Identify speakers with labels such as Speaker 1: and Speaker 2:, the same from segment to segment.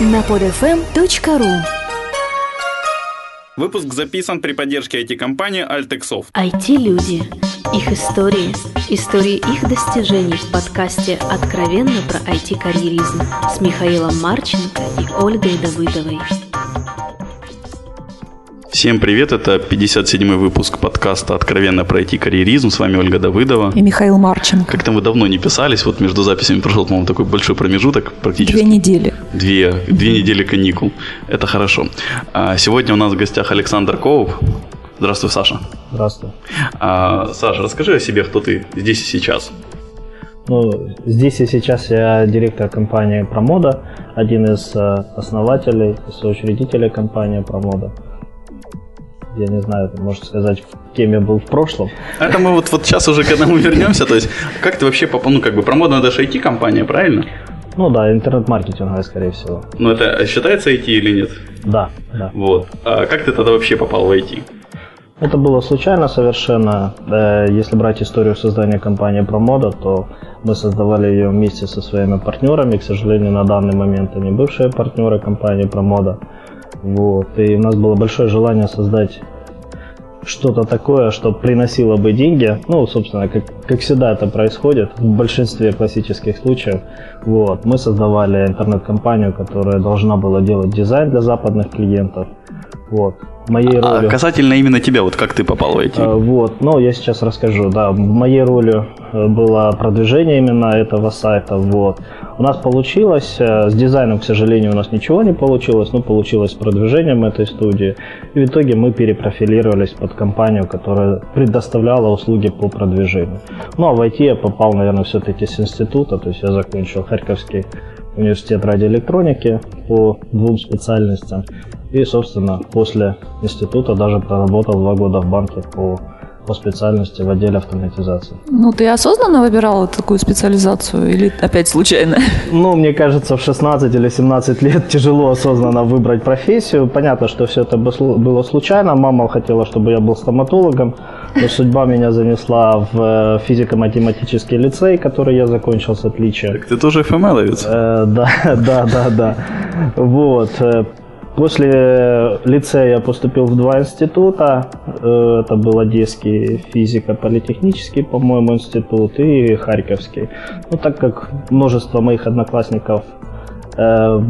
Speaker 1: на podfm.ru
Speaker 2: Выпуск записан при поддержке IT-компании Altexoft.
Speaker 1: IT-люди. Их истории. Истории их достижений в подкасте «Откровенно про IT-карьеризм» с Михаилом Марченко и Ольгой Давыдовой.
Speaker 2: Всем привет, это 57-й выпуск подкаста «Откровенно про IT-карьеризм». С вами Ольга Давыдова.
Speaker 3: И Михаил Марченко.
Speaker 2: Как-то мы давно не писались, вот между записями прошел, по-моему, такой большой промежуток, практически.
Speaker 3: Две недели.
Speaker 2: Две, две недели каникул, это хорошо. А сегодня у нас в гостях Александр Коуп. Здравствуй, Саша.
Speaker 4: Здравствуй.
Speaker 2: А, Саша, расскажи о себе, кто ты здесь и сейчас.
Speaker 4: Ну, здесь и сейчас я директор компании Промода, один из э, основателей соучредителей компании Промода я не знаю, можно сказать, кем я был в прошлом.
Speaker 2: Это мы вот, вот сейчас уже к этому вернемся. То есть, как ты вообще попал, ну, как бы, промодная даже IT-компания, правильно?
Speaker 4: Ну да, интернет-маркетинговая, скорее всего.
Speaker 2: Ну это считается IT или нет?
Speaker 4: Да, да.
Speaker 2: Вот. А как ты тогда вообще попал в IT?
Speaker 4: Это было случайно совершенно. Э, если брать историю создания компании Промода, то мы создавали ее вместе со своими партнерами. К сожалению, на данный момент они бывшие партнеры компании Промода. Вот. И у нас было большое желание создать что-то такое, что приносило бы деньги. Ну, собственно, как, как всегда это происходит в большинстве классических случаев. Вот. Мы создавали интернет-компанию, которая должна была делать дизайн для западных клиентов. Вот. Моей
Speaker 2: а ролью... касательно именно тебя, вот как ты попал в эти?
Speaker 4: А, вот, ну, я сейчас расскажу, да. Моей ролью э, было продвижение именно этого сайта, вот. У нас получилось, э, с дизайном, к сожалению, у нас ничего не получилось, но получилось с продвижением этой студии. И в итоге мы перепрофилировались под компанию, которая предоставляла услуги по продвижению. Ну, а в IT я попал, наверное, все-таки с института, то есть я закончил Харьковский университет радиоэлектроники по двум специальностям. И, собственно, после института даже проработал два года в банке по по специальности в отделе автоматизации.
Speaker 3: Ну, ты осознанно выбирал такую специализацию или опять случайно?
Speaker 4: Ну, мне кажется, в 16 или 17 лет тяжело осознанно выбрать профессию. Понятно, что все это было случайно. Мама хотела, чтобы я был стоматологом, но судьба меня занесла в э, физико-математический лицей, который я закончил с отличием.
Speaker 2: Так ты тоже ФМЛовец?
Speaker 4: Э, да, да, да, да. Вот. Э, После лицея я поступил в два института. Э, это был Одесский физико-политехнический, по-моему, институт и Харьковский. Ну, так как множество моих одноклассников э,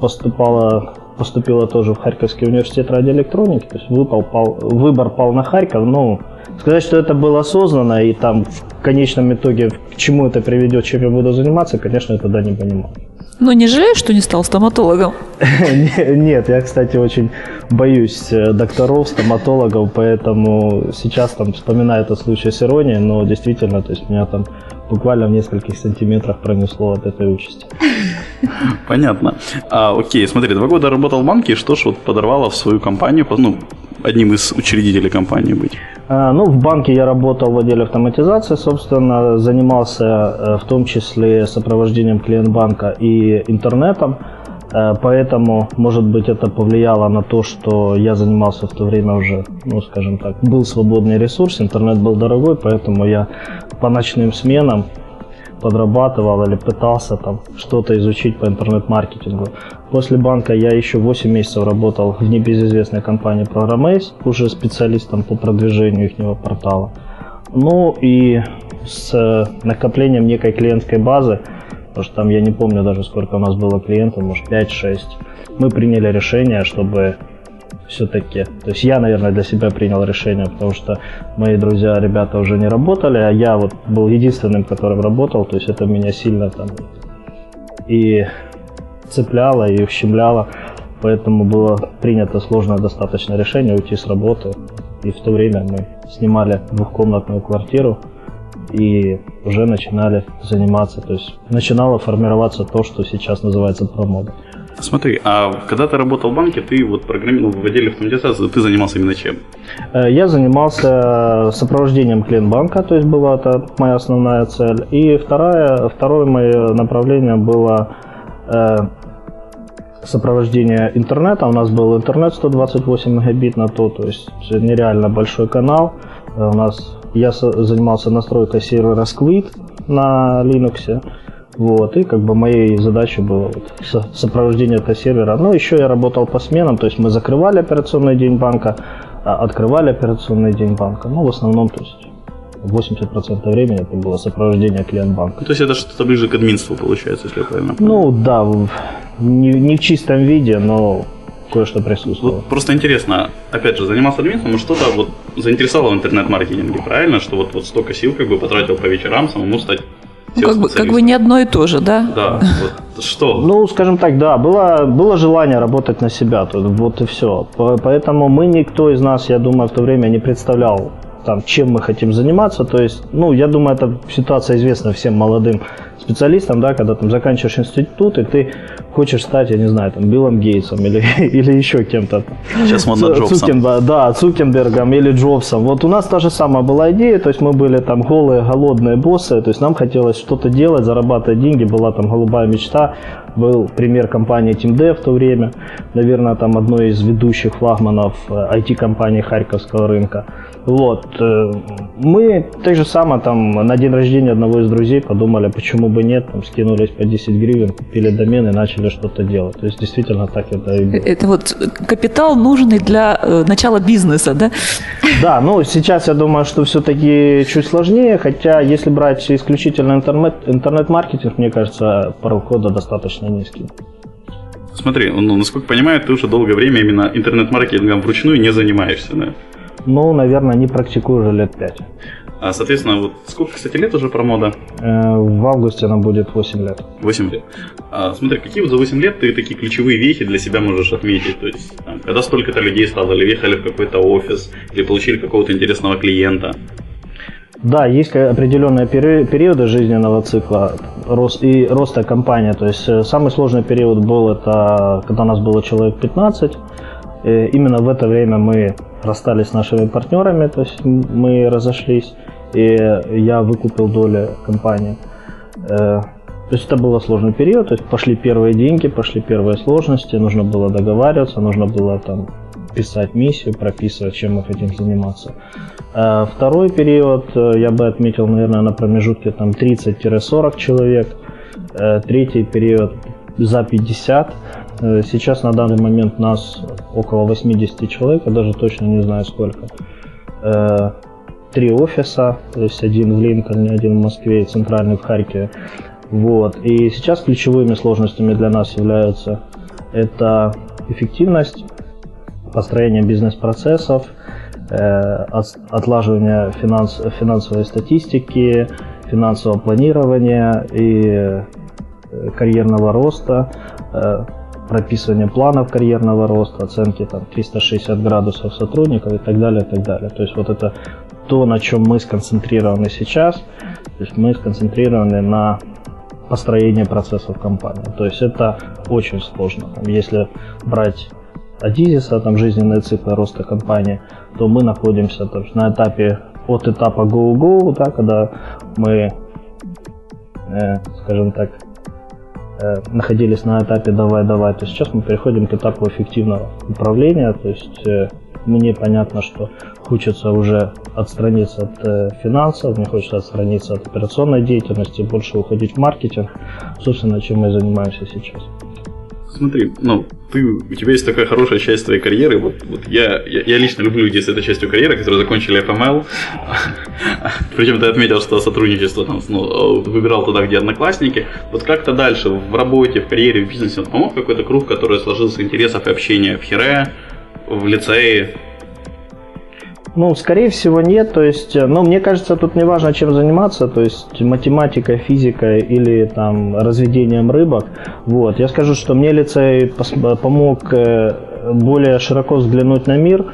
Speaker 4: поступало, поступило тоже в Харьковский университет радиоэлектроники, то есть выпал, пал, выбор пал на Харьков, ну, сказать, что это было осознанно и там в конечном итоге к чему это приведет, чем я буду заниматься, конечно, я тогда не понимал.
Speaker 3: Ну, не жалеешь, что не стал стоматологом?
Speaker 4: Нет, я, кстати, очень боюсь э, докторов, стоматологов, поэтому сейчас там вспоминаю этот случай с иронией, но действительно, то есть меня там буквально в нескольких сантиметрах пронесло от этой участи.
Speaker 2: Понятно. А, окей, смотри, два года работал в банке, что ж вот подорвало в свою компанию, ну, одним из учредителей компании быть?
Speaker 4: А, ну, в банке я работал в отделе автоматизации, собственно, занимался э, в том числе сопровождением клиент-банка и интернетом. Э, поэтому, может быть, это повлияло на то, что я занимался в то время уже, ну, скажем так, был свободный ресурс, интернет был дорогой, поэтому я по ночным сменам подрабатывал или пытался там что-то изучить по интернет-маркетингу. После банка я еще 8 месяцев работал в небезызвестной компании Programmace, уже специалистом по продвижению их портала. Ну и с накоплением некой клиентской базы, потому что там я не помню даже сколько у нас было клиентов, может 5-6, мы приняли решение, чтобы все-таки. То есть я, наверное, для себя принял решение, потому что мои друзья, ребята уже не работали, а я вот был единственным, которым работал, то есть это меня сильно там и цепляло, и ущемляло. Поэтому было принято сложное достаточно решение уйти с работы. И в то время мы снимали двухкомнатную квартиру и уже начинали заниматься. То есть начинало формироваться то, что сейчас называется промода.
Speaker 2: Смотри, а когда ты работал в банке, ты вот программировал в отделе автоматизации, ты занимался именно чем?
Speaker 4: Э, я занимался сопровождением клиент-банка, то есть была это моя основная цель. И второе, второе мое направление было э, сопровождение интернета. У нас был интернет 128 мегабит на то, то есть нереально большой канал. Э, у нас я занимался настройкой сервера Squid на Linux. Вот, и как бы моей задачей было вот сопровождение этого сервера. Ну, еще я работал по сменам, то есть мы закрывали операционный день банка, а открывали операционный день банка. Ну, в основном, то есть 80% времени это было сопровождение клиент-банка.
Speaker 2: Ну, то есть это что-то ближе к админству получается, если я правильно
Speaker 4: понимаю? Ну да, не, не в чистом виде, но кое-что присутствовало.
Speaker 2: Вот просто интересно, опять же, занимался админством, что-то вот заинтересовало в интернет-маркетинге, правильно? Что вот, вот столько сил как бы потратил по вечерам самому стать
Speaker 3: ну, как, бы, как бы не одно и то же, да?
Speaker 2: Да, вот что?
Speaker 4: Ну, скажем так, да, было, было желание работать на себя, вот и все. Поэтому мы, никто из нас, я думаю, в то время не представлял там, чем мы хотим заниматься. То есть, ну, я думаю, эта ситуация известна всем молодым специалистам, да, когда там заканчиваешь институт, и ты хочешь стать, я не знаю, там, Биллом Гейтсом или, или еще кем-то.
Speaker 2: Сейчас модно Джобсом.
Speaker 4: Цукенберг, да, Цукенбергом или Джобсом. Вот у нас та же самая была идея, то есть мы были там голые, голодные боссы, то есть нам хотелось что-то делать, зарабатывать деньги, была там голубая мечта, был пример компании TeamDev в то время, наверное, там одной из ведущих флагманов IT-компании э, Харьковского рынка. Вот. Э, мы так же самое там на день рождения одного из друзей подумали, почему бы нет, там скинулись по 10 гривен, купили домен и начали что-то делать. То есть действительно так это и было.
Speaker 3: Это вот капитал нужный для э, начала бизнеса, да?
Speaker 4: Да, ну сейчас я думаю, что все-таки чуть сложнее, хотя если брать исключительно интернет, интернет-маркетинг, мне кажется, порог кода достаточно низкий.
Speaker 2: Смотри, ну, насколько понимаю, ты уже долгое время именно интернет-маркетингом вручную не занимаешься, да?
Speaker 4: Ну, наверное, не практикую уже лет пять.
Speaker 2: А, соответственно, вот сколько, кстати, лет уже про мода?
Speaker 4: Э, в августе она будет 8 лет.
Speaker 2: 8 лет. А, смотри, какие вот за 8 лет ты такие ключевые вехи для себя можешь отметить? То есть, там, когда столько-то людей стало, или въехали в какой-то офис, или получили какого-то интересного клиента?
Speaker 4: Да, есть определенные периоды жизненного цикла и роста компании. То есть э, самый сложный период был это, когда у нас было человек 15. И именно в это время мы расстались с нашими партнерами, то есть мы разошлись, и я выкупил доли компании. Э, то есть это был сложный период, то есть пошли первые деньги, пошли первые сложности, нужно было договариваться, нужно было там писать миссию, прописывать, чем мы хотим заниматься. Э, второй период э, я бы отметил, наверное, на промежутке там 30-40 человек. Третий период за 50. Э, сейчас на данный момент нас около 80 человек, я даже точно не знаю сколько. Э, три офиса, то есть один в Линкольне, один в Москве и центральный в Харькове. Вот. И сейчас ключевыми сложностями для нас являются это эффективность, построение бизнес-процессов, э, отлаживание финанс, финансовой статистики, финансового планирования и карьерного роста, прописывание планов карьерного роста, оценки там 360 градусов сотрудников и так далее, и так далее. То есть вот это то, на чем мы сконцентрированы сейчас. То есть мы сконцентрированы на построении процессов компании. То есть это очень сложно. Если брать Адизиса, там жизненные циклы роста компании, то мы находимся то есть, на этапе от этапа go-go, да, когда мы, э, скажем так, находились на этапе давай-давай, то сейчас мы переходим к этапу эффективного управления, то есть э, мне понятно, что хочется уже отстраниться от э, финансов, мне хочется отстраниться от операционной деятельности, больше уходить в маркетинг, собственно, чем мы занимаемся сейчас.
Speaker 2: Смотри, ну, ты, у тебя есть такая хорошая часть твоей карьеры. Вот, вот я, я, я лично люблю людей с этой частью карьеры, которые закончили FML. Причем ты отметил, что сотрудничество там, ну, выбирал туда, где одноклассники. Вот как-то дальше в работе, в карьере, в бизнесе он помог какой-то круг, который сложился интересов и общения в Хире, в лицее,
Speaker 4: ну, скорее всего, нет. То есть, э, ну, мне кажется, тут не важно, чем заниматься, то есть математика, физика или там разведением рыбок. Вот. Я скажу, что мне лицей помог э, более широко взглянуть на мир,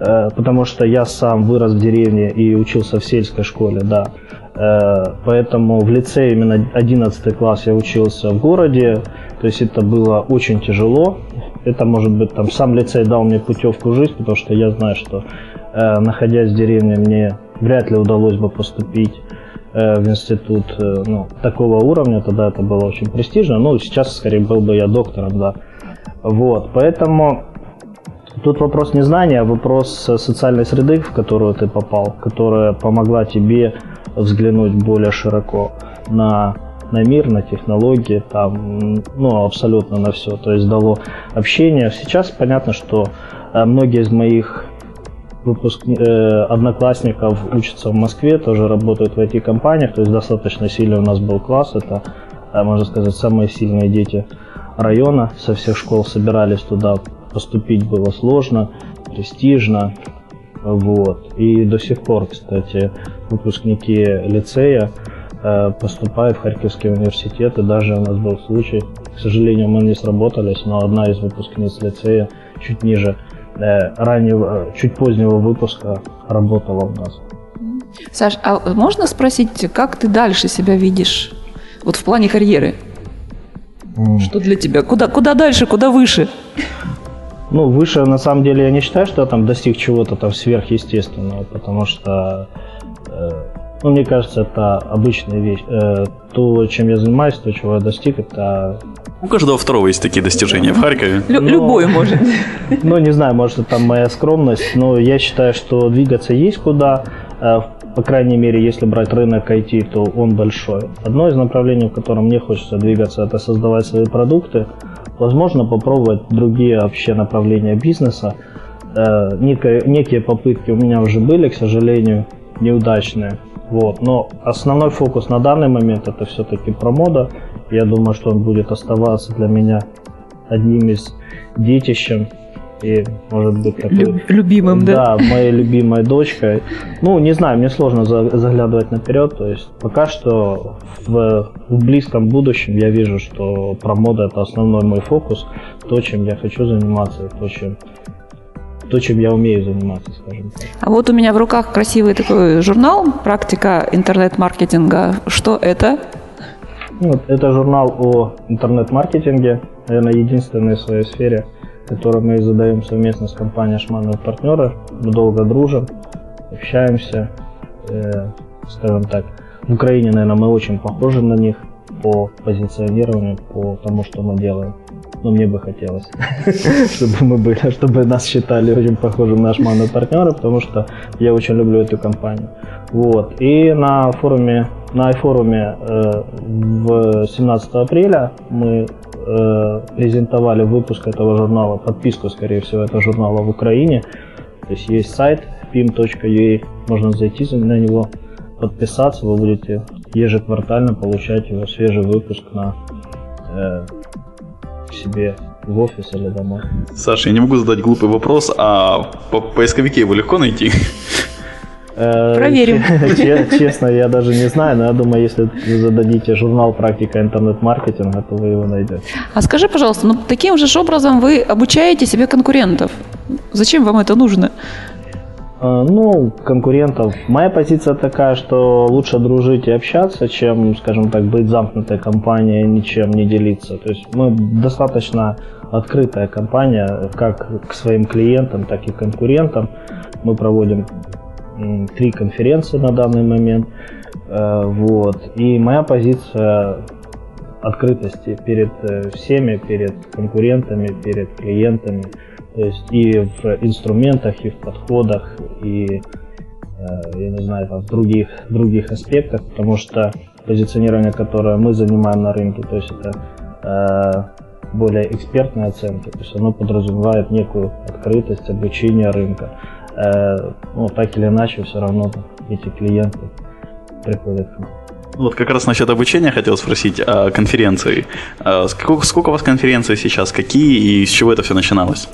Speaker 4: э, потому что я сам вырос в деревне и учился в сельской школе, да. Поэтому в лицее именно 11 класс я учился в городе, то есть это было очень тяжело. Это, может быть, там сам лицей дал мне путевку в жизнь, потому что я знаю, что Э, находясь в деревне, мне вряд ли удалось бы поступить э, в институт э, ну, такого уровня, тогда это было очень престижно, ну, сейчас, скорее, был бы я доктором, да. Вот, поэтому тут вопрос не знания, а вопрос социальной среды, в которую ты попал, которая помогла тебе взглянуть более широко на на мир, на технологии, там, ну, абсолютно на все. То есть дало общение. Сейчас понятно, что э, многие из моих выпуск... э, одноклассников учатся в Москве, тоже работают в IT-компаниях, то есть достаточно сильный у нас был класс, это, э, можно сказать, самые сильные дети района, со всех школ собирались туда, поступить было сложно, престижно, вот. И до сих пор, кстати, выпускники лицея э, поступают в Харьковский университет, и даже у нас был случай, к сожалению, мы не сработались, но одна из выпускниц лицея чуть ниже раннего, чуть позднего выпуска работала у нас.
Speaker 3: Саш, а можно спросить, как ты дальше себя видишь? Вот в плане карьеры. Mm. Что для тебя? Куда, куда дальше, куда выше?
Speaker 4: Ну, выше, на самом деле, я не считаю, что я там достиг чего-то там сверхъестественного, потому что, э, ну, мне кажется, это обычная вещь. Э, то, чем я занимаюсь, то, чего я достиг, это...
Speaker 2: У каждого второго есть такие достижения в Харькове.
Speaker 3: Лю- но, любой может.
Speaker 4: Ну, не знаю, может, это моя скромность, но я считаю, что двигаться есть куда. Э, по крайней мере, если брать рынок IT, то он большой. Одно из направлений, в котором мне хочется двигаться, это создавать свои продукты, Возможно, попробовать другие вообще направления бизнеса. Э, некие, некие попытки у меня уже были, к сожалению, неудачные. Вот. Но основной фокус на данный момент это все-таки про мода. Я думаю, что он будет оставаться для меня одним из детищем и, может быть, такой...
Speaker 3: Любимым, да?
Speaker 4: Да, моей любимой дочкой. Ну, не знаю, мне сложно заглядывать наперед, то есть пока что в, в близком будущем я вижу, что про моду это основной мой фокус, то, чем я хочу заниматься, то, чем то, чем я умею заниматься, скажем так.
Speaker 3: А вот у меня в руках красивый такой журнал «Практика интернет-маркетинга». Что это?
Speaker 4: Вот, это журнал о интернет-маркетинге, наверное, единственный в своей сфере – который мы задаем совместно с компанией Шманов партнеры. Мы долго дружим, общаемся, э, скажем так. В Украине, наверное, мы очень похожи на них по позиционированию, по тому, что мы делаем. Но мне бы хотелось, чтобы мы были, чтобы нас считали очень похожим на Шманов партнеры, потому что я очень люблю эту компанию. Вот. И на форуме, на iForum э, в 17 апреля мы э, презентовали выпуск этого журнала, подписку, скорее всего, этого журнала в Украине. То есть есть сайт pim.ua, можно зайти на него, подписаться, вы будете ежеквартально получать его свежий выпуск на э, себе в офис или домой.
Speaker 2: Саша, я не могу задать глупый вопрос, а по поисковике его легко найти?
Speaker 3: Э, Проверим.
Speaker 4: Честно, я даже не знаю, но я думаю, если вы зададите журнал «Практика интернет-маркетинга», то вы его найдете.
Speaker 3: А скажи, пожалуйста, ну таким же образом вы обучаете себе конкурентов. Зачем вам это нужно?
Speaker 4: Э, ну, конкурентов. Моя позиция такая, что лучше дружить и общаться, чем, скажем так, быть замкнутой компанией ничем не делиться. То есть мы достаточно открытая компания как к своим клиентам, так и конкурентам. Мы проводим три конференции на данный момент. Э, вот. И моя позиция открытости перед э, всеми, перед конкурентами, перед клиентами. То есть и в инструментах, и в подходах, и э, я не знаю, там, в других, других аспектах, потому что позиционирование, которое мы занимаем на рынке, то есть это более экспертные оценки, то есть оно подразумевает некую открытость обучения рынка. Э, ну, так или иначе, все равно эти клиенты приходят к нам.
Speaker 2: Вот как раз насчет обучения хотел спросить о конференции. А сколько, сколько у вас конференций сейчас, какие и с чего это все начиналось?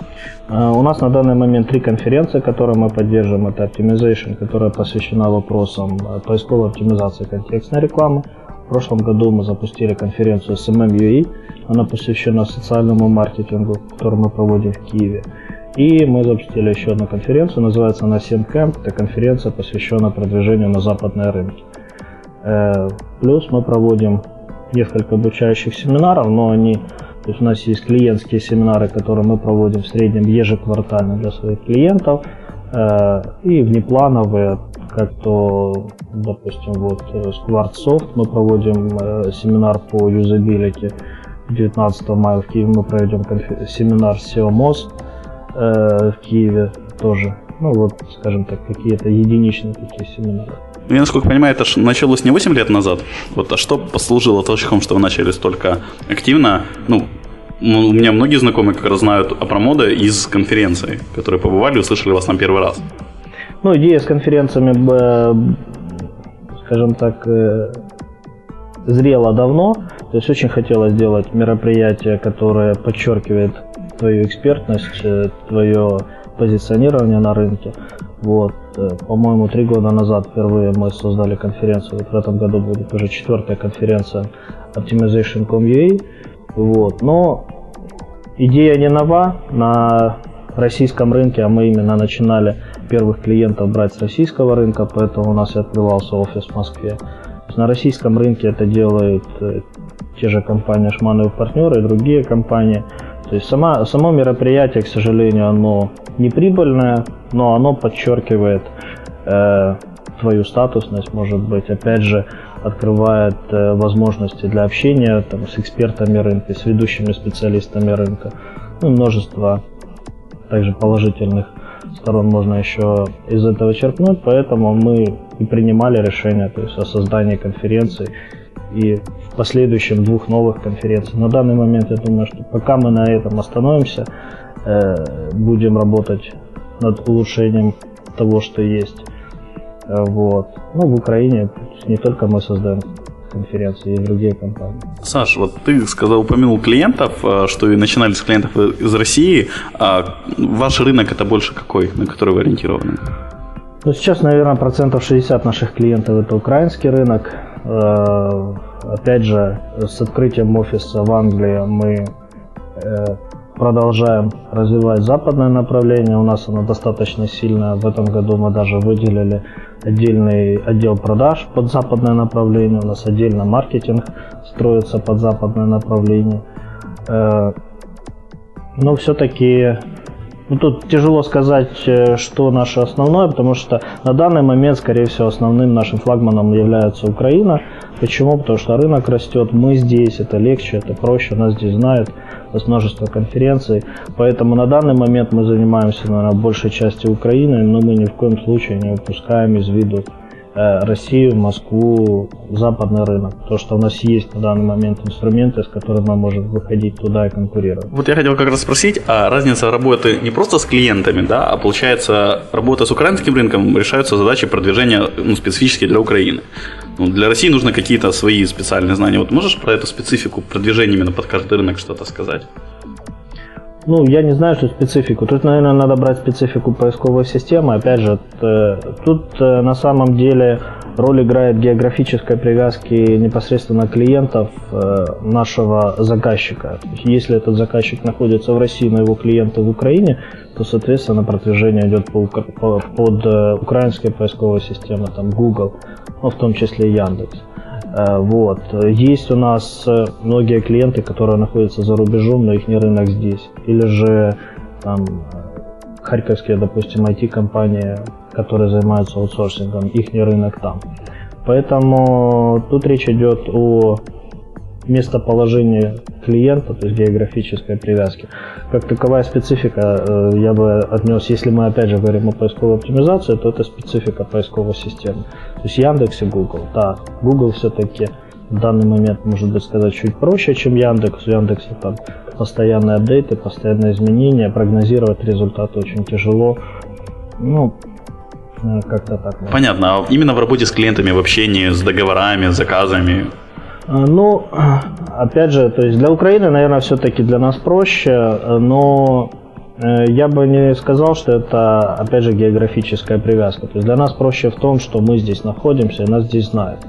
Speaker 4: Э, у нас на данный момент три конференции, которые мы поддерживаем. Это Optimization, которая посвящена вопросам э, поисковой оптимизации контекстной рекламы. В прошлом году мы запустили конференцию SMM UA. Она посвящена социальному маркетингу, которую мы проводим в Киеве. И мы запустили еще одну конференцию, называется она Camp. Это конференция, посвященная продвижению на западные рынки. Э, плюс мы проводим несколько обучающих семинаров, но они, то есть у нас есть клиентские семинары, которые мы проводим в среднем ежеквартально для своих клиентов, э, и внеплановые, как то, допустим, вот SquartSoft мы проводим э, семинар по юзабилити 19 мая в Киеве мы проведем семинар SEO MOS, э, в Киеве тоже. Ну вот, скажем так, какие-то единичные такие семинары.
Speaker 2: Ну, я, насколько понимаю, это началось не 8 лет назад. Вот, а что послужило толчком, что вы начали столько активно? Ну, у меня многие знакомые как раз знают о промода из конференции, которые побывали, услышали вас там первый раз.
Speaker 4: Ну, идея с конференциями, скажем так, э, зрела давно. То есть очень хотелось сделать мероприятие, которое подчеркивает твою экспертность, э, твое позиционирование на рынке. Вот, э, по-моему, три года назад впервые мы создали конференцию. Вот в этом году будет уже четвертая конференция Optimization.com.ua. Вот, но идея не нова. На российском рынке, а мы именно начинали первых клиентов брать с российского рынка, поэтому у нас и открывался офис в Москве. На российском рынке это делают э, те же компании Шмановых партнеры и другие компании. То есть сама, само мероприятие, к сожалению, оно не прибыльное, но оно подчеркивает э, твою статусность, может быть, опять же, открывает э, возможности для общения там, с экспертами рынка, с ведущими специалистами рынка, ну, множество также положительных сторон можно еще из этого черпнуть, поэтому мы и принимали решение то есть, о создании конференции и в последующем двух новых конференций. На данный момент я думаю, что пока мы на этом остановимся, э, будем работать над улучшением того, что есть. Э, вот. Ну, в Украине не только мы создаем конференции и другие компании.
Speaker 2: Саш, вот ты сказал, упомянул клиентов, э, что и начинали с клиентов из России. А ваш рынок это больше какой, на который вы ориентированы?
Speaker 4: Ну, сейчас, наверное, процентов 60 наших клиентов это украинский рынок. Э, опять же, с открытием офиса в Англии мы э, продолжаем развивать западное направление. У нас оно достаточно сильное. В этом году мы даже выделили отдельный отдел продаж под западное направление. У нас отдельно маркетинг строится под западное направление. Э, но все-таки ну, тут тяжело сказать, э, что наше основное, потому что на данный момент, скорее всего, основным нашим флагманом является Украина. Почему? Потому что рынок растет, мы здесь, это легче, это проще, нас здесь знают, у множество конференций. Поэтому на данный момент мы занимаемся, наверное, большей частью Украины, но мы ни в коем случае не упускаем из виду Россию, Москву, западный рынок. То, что у нас есть на данный момент инструменты, с которыми мы можем выходить туда и конкурировать.
Speaker 2: Вот я хотел как раз спросить, а разница работы не просто с клиентами, да, а получается работа с украинским рынком решаются задачи продвижения ну, специфические для Украины. Ну, для России нужны какие-то свои специальные знания. Вот можешь про эту специфику продвижения именно под каждый рынок что-то сказать?
Speaker 4: Ну, я не знаю, что специфику. Тут, наверное, надо брать специфику поисковой системы. Опять же, тут э, на самом деле роль играет географической привязки непосредственно клиентов э, нашего заказчика. Если этот заказчик находится в России, но его клиенты в Украине, то, соответственно, продвижение идет по, по, под э, украинской поисковой системой, там Google, ну, в том числе Яндекс. Э, вот. Есть у нас э, многие клиенты, которые находятся за рубежом, но их не рынок здесь. Или же там харьковские, допустим, IT-компании, которые занимаются аутсорсингом, их не рынок там. Поэтому тут речь идет о местоположении клиента, то есть географической привязки. Как таковая специфика э, я бы отнес, если мы опять же говорим о поисковой оптимизации, то это специфика поисковой системы. То есть Яндекс и Google. Да, Google все-таки в данный момент, может быть, сказать чуть проще, чем Яндекс. У Яндекса там постоянные апдейты, постоянные изменения, прогнозировать результаты очень тяжело. Ну, э, как-то так.
Speaker 2: Понятно. А именно в работе с клиентами, в общении с договорами, заказами,
Speaker 4: а, ну, опять же, то есть для Украины, наверное, все-таки для нас проще, но э, я бы не сказал, что это, опять же, географическая привязка. То есть для нас проще в том, что мы здесь находимся и нас здесь знают.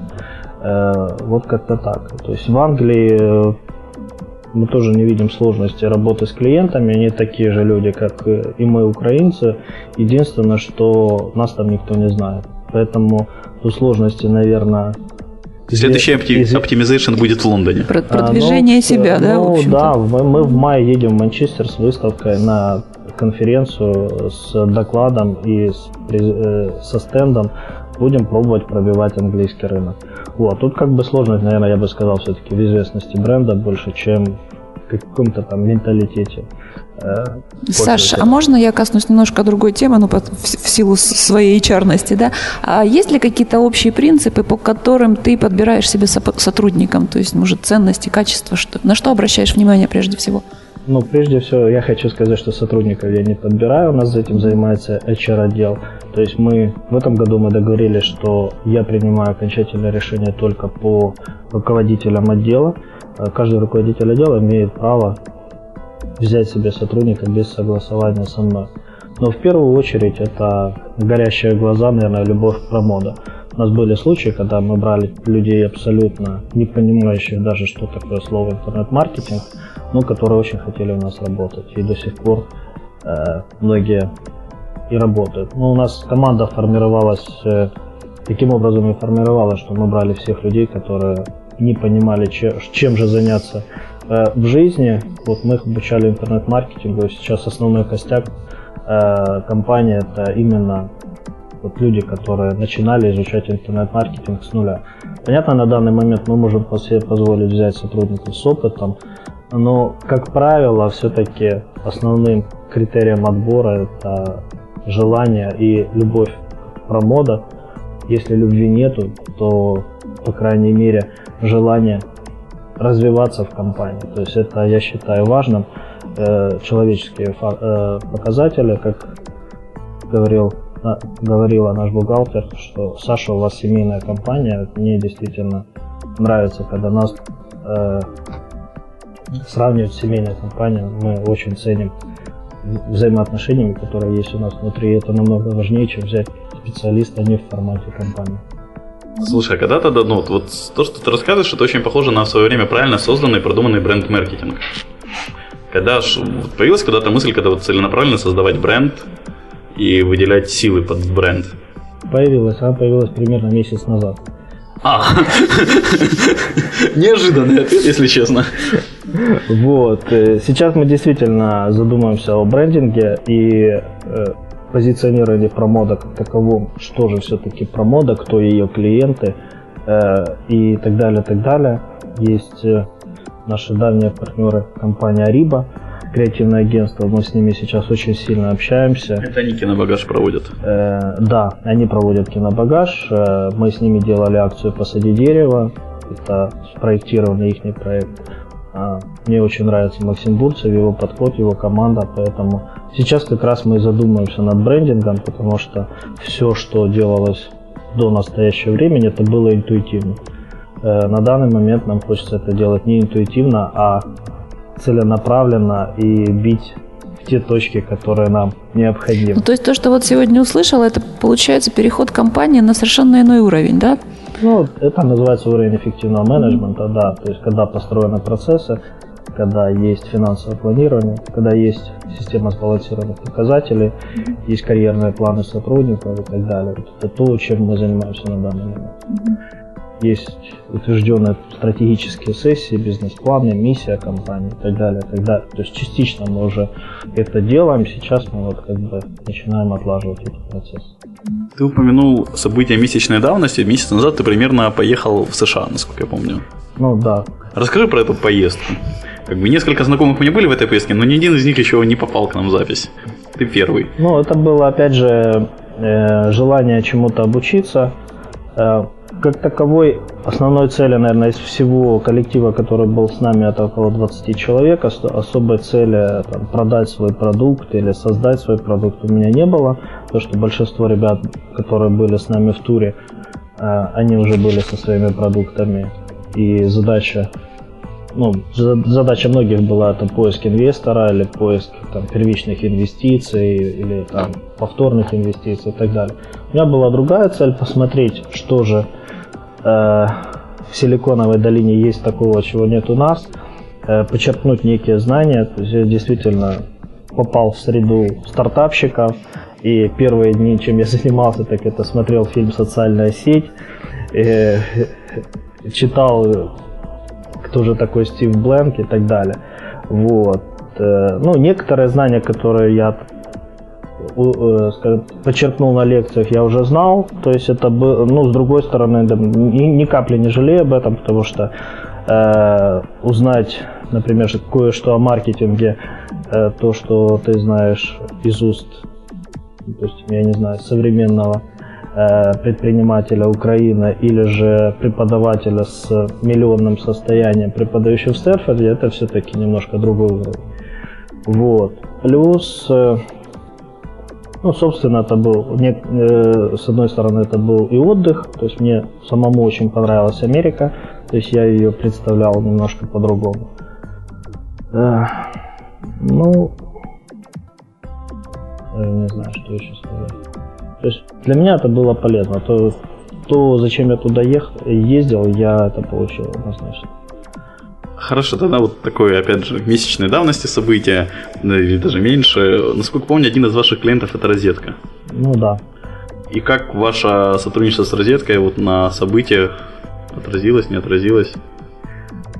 Speaker 4: Э, вот как-то так. То есть в Англии э, мы тоже не видим сложности работы с клиентами, они такие же люди, как и мы, украинцы. Единственное, что нас там никто не знает. Поэтому сложности, наверное,
Speaker 2: Следующий опти- оптимизation будет в Лондоне.
Speaker 3: Про- продвижение
Speaker 4: а, ну,
Speaker 3: себя, да,
Speaker 4: ну,
Speaker 3: в?
Speaker 4: Да, мы, мы в мае едем в Манчестер с выставкой на конференцию с докладом и с, э, со стендом. Будем пробовать пробивать английский рынок. Вот, тут как бы сложность, наверное, я бы сказал, все-таки в известности бренда больше, чем каком-то там менталитете.
Speaker 3: Э, Саша, а можно я коснусь немножко другой темы, ну, в, силу своей HR, да? А есть ли какие-то общие принципы, по которым ты подбираешь себе сотрудникам? То есть, может, ценности, качества, что, на что обращаешь внимание прежде всего?
Speaker 4: Ну, прежде всего, я хочу сказать, что сотрудников я не подбираю, у нас этим занимается HR-отдел. То есть мы в этом году мы договорились, что я принимаю окончательное решение только по руководителям отдела. Каждый руководитель отдела имеет право взять себе сотрудника без согласования со мной. Но в первую очередь это горящие глаза, наверное, любовь к промода. У нас были случаи, когда мы брали людей абсолютно не понимающих даже, что такое слово интернет-маркетинг, но которые очень хотели у нас работать. И до сих пор э, многие и работают. Но у нас команда формировалась, э, таким образом и формировалась, что мы брали всех людей, которые не понимали, чем, чем же заняться Э, в жизни, вот мы их обучали интернет-маркетингу, сейчас основной костяк э, компании это именно вот люди, которые начинали изучать интернет-маркетинг с нуля. Понятно, на данный момент мы можем себе позволить взять сотрудников с опытом, но, как правило, все-таки основным критерием отбора это желание и любовь промода. Если любви нету, то, по крайней мере, желание развиваться в компании. То есть это, я считаю, важным. Э, человеческие э, показатели, как говорил, говорила наш бухгалтер, что Саша, у вас семейная компания. Мне действительно нравится, когда нас э, сравнивают с семейной компанией. Мы очень ценим взаимоотношениями, которые есть у нас внутри. Это намного важнее, чем взять специалиста не в формате компании.
Speaker 2: Слушай, а когда тогда, ну, вот то, что ты рассказываешь, это очень похоже на в свое время правильно созданный продуманный бренд-маркетинг. Когда ж, вот появилась когда-то мысль, когда вот целенаправленно создавать бренд и выделять силы под бренд?
Speaker 4: Появилась, она появилась примерно месяц назад.
Speaker 2: А, неожиданный ответ, если честно.
Speaker 4: Вот. Э, сейчас мы действительно задумаемся о брендинге и э, позиционирование промода как таковом, что же все-таки промода, кто ее клиенты э, и так далее, так далее. Есть наши давние партнеры компания Ариба, креативное агентство, мы с ними сейчас очень сильно общаемся.
Speaker 2: Это они кинобагаж проводят?
Speaker 4: Э, да, они проводят кинобагаж. Э, мы с ними делали акцию «Посади дерево», это спроектированный их проект. А, мне очень нравится Максим Бурцев, его подход, его команда, поэтому сейчас как раз мы задумаемся над брендингом, потому что все, что делалось до настоящего времени, это было интуитивно. Э, на данный момент нам хочется это делать не интуитивно, а целенаправленно и бить в те точки, которые нам необходимы. Ну,
Speaker 3: то есть то, что вот сегодня услышала, это получается переход компании на совершенно иной уровень, да?
Speaker 4: Ну, это называется уровень эффективного менеджмента, да. То есть, когда построены процессы, когда есть финансовое планирование, когда есть система сбалансированных показателей, есть карьерные планы сотрудников и так далее. Это то, чем мы занимаемся на данный момент. Есть утвержденные стратегические сессии, бизнес-планы, миссия компании и так далее, и так далее. То есть частично мы уже это делаем, сейчас мы вот как бы начинаем отлаживать этот процесс.
Speaker 2: Ты упомянул события месячной давности. Месяц назад ты примерно поехал в США, насколько я помню.
Speaker 4: Ну да.
Speaker 2: Расскажи про эту поездку. Как бы несколько знакомых у меня были в этой поездке, но ни один из них еще не попал к нам в запись. Ты первый.
Speaker 4: Ну, это было, опять же, э, желание чему-то обучиться. Как таковой основной цели, наверное, из всего коллектива, который был с нами, это около 20 человек, особой цели там, продать свой продукт или создать свой продукт у меня не было. То, что большинство ребят, которые были с нами в туре, э, они уже были со своими продуктами. И задача ну, задача многих была это поиск инвестора или поиск там, первичных инвестиций или там, повторных инвестиций и так далее. У меня была другая цель посмотреть, что же в Силиконовой долине есть такого, чего нет у нас, э, почерпнуть некие знания. То есть я действительно попал в среду стартапщиков, и первые дни, чем я занимался, так это смотрел фильм «Социальная сеть», э, читал, кто же такой Стив Бленк и так далее. Вот. Ну, некоторые знания, которые я Э, скажем, почерпнул на лекциях, я уже знал. То есть это ну, с другой стороны, ни, ни капли не жалею об этом, потому что э, узнать, например, кое-что о маркетинге, э, то, что ты знаешь из уст, допустим, я не знаю, современного э, предпринимателя Украины или же преподавателя с миллионным состоянием, преподающего в Стэнфорде, это все-таки немножко другой уровень. Вот. Плюс э, ну, собственно, это был, не, э, с одной стороны, это был и отдых, то есть мне самому очень понравилась Америка, то есть я ее представлял немножко по-другому. Э, ну, я не знаю, что еще сказать. То есть для меня это было полезно. То, то зачем я туда ехал, ездил, я это получил однозначно.
Speaker 2: Хорошо, тогда вот такое, опять же, месячной давности события, или даже меньше. Насколько помню, один из ваших клиентов это розетка.
Speaker 4: Ну да.
Speaker 2: И как ваше сотрудничество с розеткой вот на событиях отразилось, не отразилось?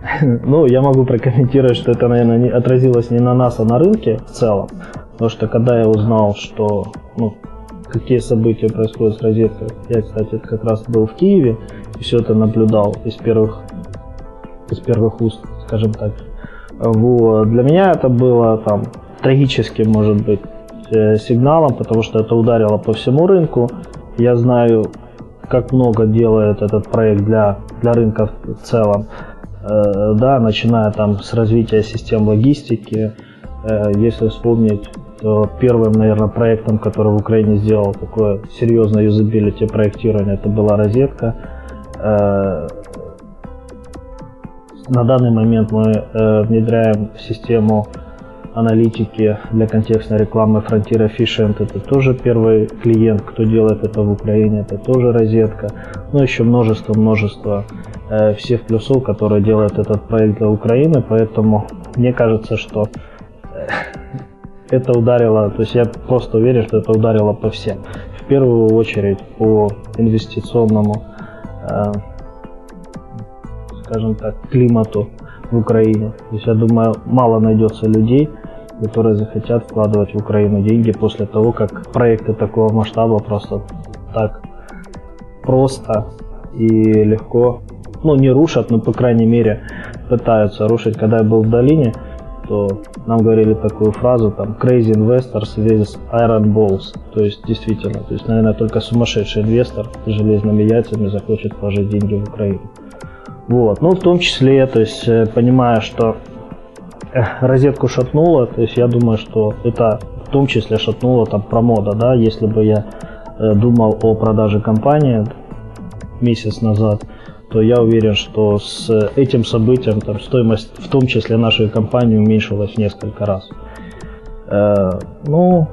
Speaker 4: Ну, я могу прокомментировать, что это, наверное, не отразилось не на нас, а на рынке в целом. Потому что когда я узнал, что ну, какие события происходят с розеткой, я, кстати, как раз был в Киеве и все это наблюдал из первых из первых уст, скажем так. Вот. Для меня это было там трагическим, может быть, э, сигналом, потому что это ударило по всему рынку. Я знаю, как много делает этот проект для, для рынка в целом. Э, да, начиная там с развития систем логистики. Э, если вспомнить, то первым, наверное, проектом, который в Украине сделал такое серьезное юзабилити проектирование, это была розетка на данный момент мы э, внедряем систему аналитики для контекстной рекламы Frontier Efficient. Это тоже первый клиент, кто делает это в Украине. Это тоже розетка. Ну, еще множество-множество э, всех плюсов, которые делают этот проект для Украины. Поэтому мне кажется, что э, это ударило, то есть я просто уверен, что это ударило по всем. В первую очередь по инвестиционному э, скажем так, климату в Украине. То есть я думаю, мало найдется людей, которые захотят вкладывать в Украину деньги после того, как проекты такого масштаба просто так просто и легко, ну не рушат, но по крайней мере пытаются рушить. Когда я был в долине, то нам говорили такую фразу, там, crazy investors with iron balls. То есть, действительно, то есть, наверное, только сумасшедший инвестор с железными яйцами захочет положить деньги в Украину. Вот. Ну, в том числе, то есть, э, понимая, что э, розетку шатнуло, то есть я думаю, что это в том числе шатнуло там промода, да, если бы я э, думал о продаже компании месяц назад, то я уверен, что с этим событием там, стоимость, в том числе нашей компании, уменьшилась в несколько раз. Э, ну,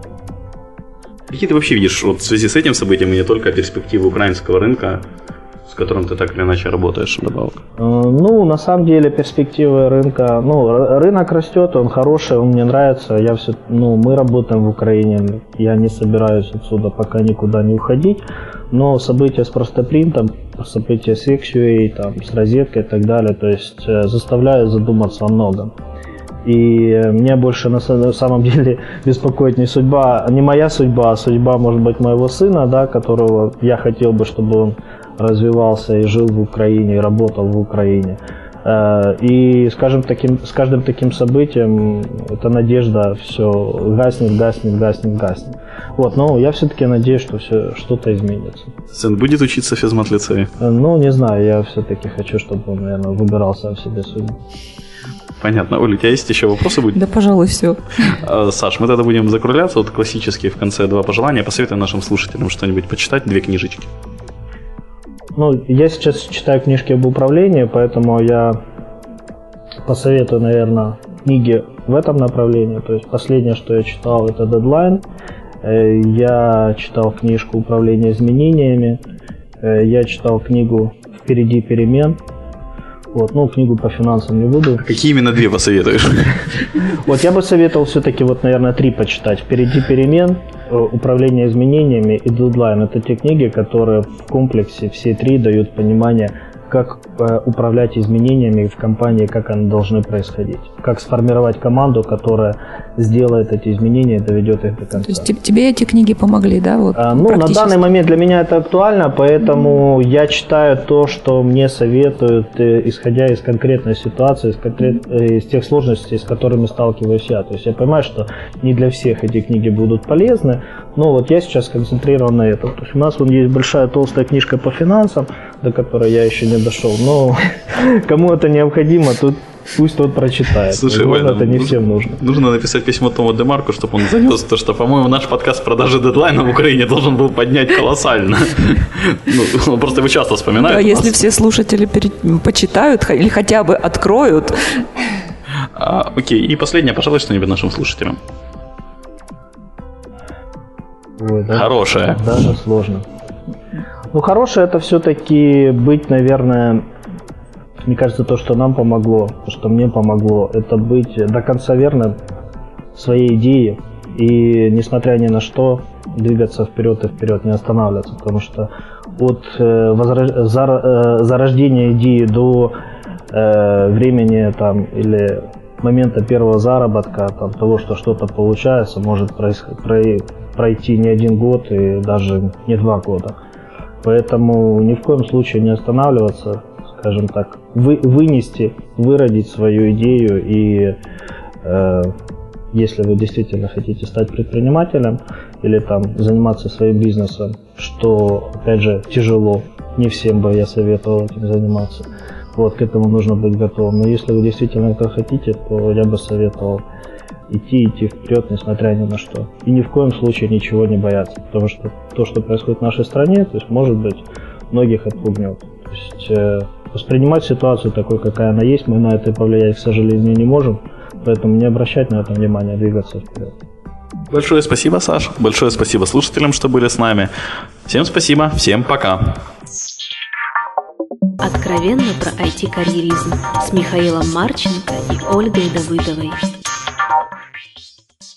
Speaker 2: Какие ты вообще видишь вот в связи с этим событием и не только перспективы украинского рынка которым ты так или иначе работаешь вдобавок?
Speaker 4: Э, ну, на самом деле перспективы рынка, ну, рынок растет, он хороший, он мне нравится. Я все, ну, мы работаем в Украине, я не собираюсь отсюда пока никуда не уходить. Но события с простопринтом, события с XUA, там, с розеткой и так далее, то есть э, заставляют задуматься о многом. И меня больше на самом деле беспокоит не судьба, не моя судьба, а судьба, может быть, моего сына, да, которого я хотел бы, чтобы он развивался и жил в Украине, и работал в Украине. Э, и, скажем, таким, с каждым таким событием эта надежда все гаснет, гаснет, гаснет, гаснет. Вот, но я все-таки надеюсь, что все что-то изменится.
Speaker 2: Сын будет учиться в физмат-лицее?
Speaker 4: Э, ну, не знаю, я все-таки хочу, чтобы он, наверное, выбирал сам себе судьбу.
Speaker 2: Понятно. Оля, у тебя есть еще вопросы будут?
Speaker 3: Да, пожалуй, все.
Speaker 2: Э, Саш, мы тогда будем закругляться. Вот классические в конце два пожелания. Посоветуй нашим слушателям что-нибудь почитать, две книжечки.
Speaker 4: Ну, я сейчас читаю книжки об управлении, поэтому я посоветую, наверное, книги в этом направлении. То есть последнее, что я читал, это Deadline. Э, я читал книжку «Управление изменениями». Э, я читал книгу «Впереди перемен». Вот, ну, книгу по финансам не буду.
Speaker 2: Какие именно две посоветуешь?
Speaker 4: Вот я бы советовал все-таки, вот, наверное, три почитать. «Впереди перемен», Э, управление изменениями и дедлайн. Это те книги, которые в комплексе все три дают понимание, как э, управлять изменениями в компании, как они должны происходить, как сформировать команду, которая сделает эти изменения и доведет их до конца.
Speaker 3: То есть тебе эти книги помогли, да? Вот,
Speaker 4: а, ну, на данный момент для меня это актуально, поэтому я читаю то, что мне советуют, э, исходя из конкретной ситуации, из, конкрет... Э, из тех сложностей, с которыми сталкиваюсь я. То есть я понимаю, что не для всех эти книги будут полезны, но вот я сейчас концентрирован на этом. То есть у нас вот есть большая толстая книжка по финансам, до которой я еще не дошел. Но кому это необходимо, тут пусть тот прочитает.
Speaker 2: Слушай, Возможно, это не всем нужно. Нужно написать письмо Тому Демарку, чтобы он занес то, что, по-моему, наш подкаст продажи дедлайна в Украине должен был поднять колоссально. Ну, он просто его часто вспоминает.
Speaker 3: А если все слушатели почитают или хотя бы откроют.
Speaker 2: А, окей, и последнее, пожалуй, что-нибудь нашим слушателям.
Speaker 4: Ой, даже,
Speaker 2: Хорошее.
Speaker 4: Даже сложно. Ну, хорошее это все-таки быть, наверное, мне кажется, то, что нам помогло, то, что мне помогло, это быть до конца верным своей идее и, несмотря ни на что, двигаться вперед и вперед, не останавливаться, потому что от э, возра... зар... э, зарождения идеи до э, времени там или момента первого заработка, там, того, что что-то получается, может происход... пройти не один год и даже не два года. Поэтому ни в коем случае не останавливаться, скажем так, вы, вынести, выродить свою идею и э, если вы действительно хотите стать предпринимателем или там заниматься своим бизнесом, что опять же тяжело, не всем бы я советовал этим заниматься. Вот, к этому нужно быть готовым. Но если вы действительно это хотите, то я бы советовал идти, идти вперед, несмотря ни на что. И ни в коем случае ничего не бояться, потому что то, что происходит в нашей стране, то есть, может быть, многих отпугнет. То есть, э, воспринимать ситуацию такой, какая она есть, мы на это повлиять, к сожалению, не можем, поэтому не обращать на это внимание, а двигаться вперед.
Speaker 2: Большое спасибо, Саша. Большое спасибо слушателям, что были с нами. Всем спасибо, всем пока.
Speaker 1: Откровенно про IT-карьеризм с Михаилом Марченко и Ольгой Давыдовой.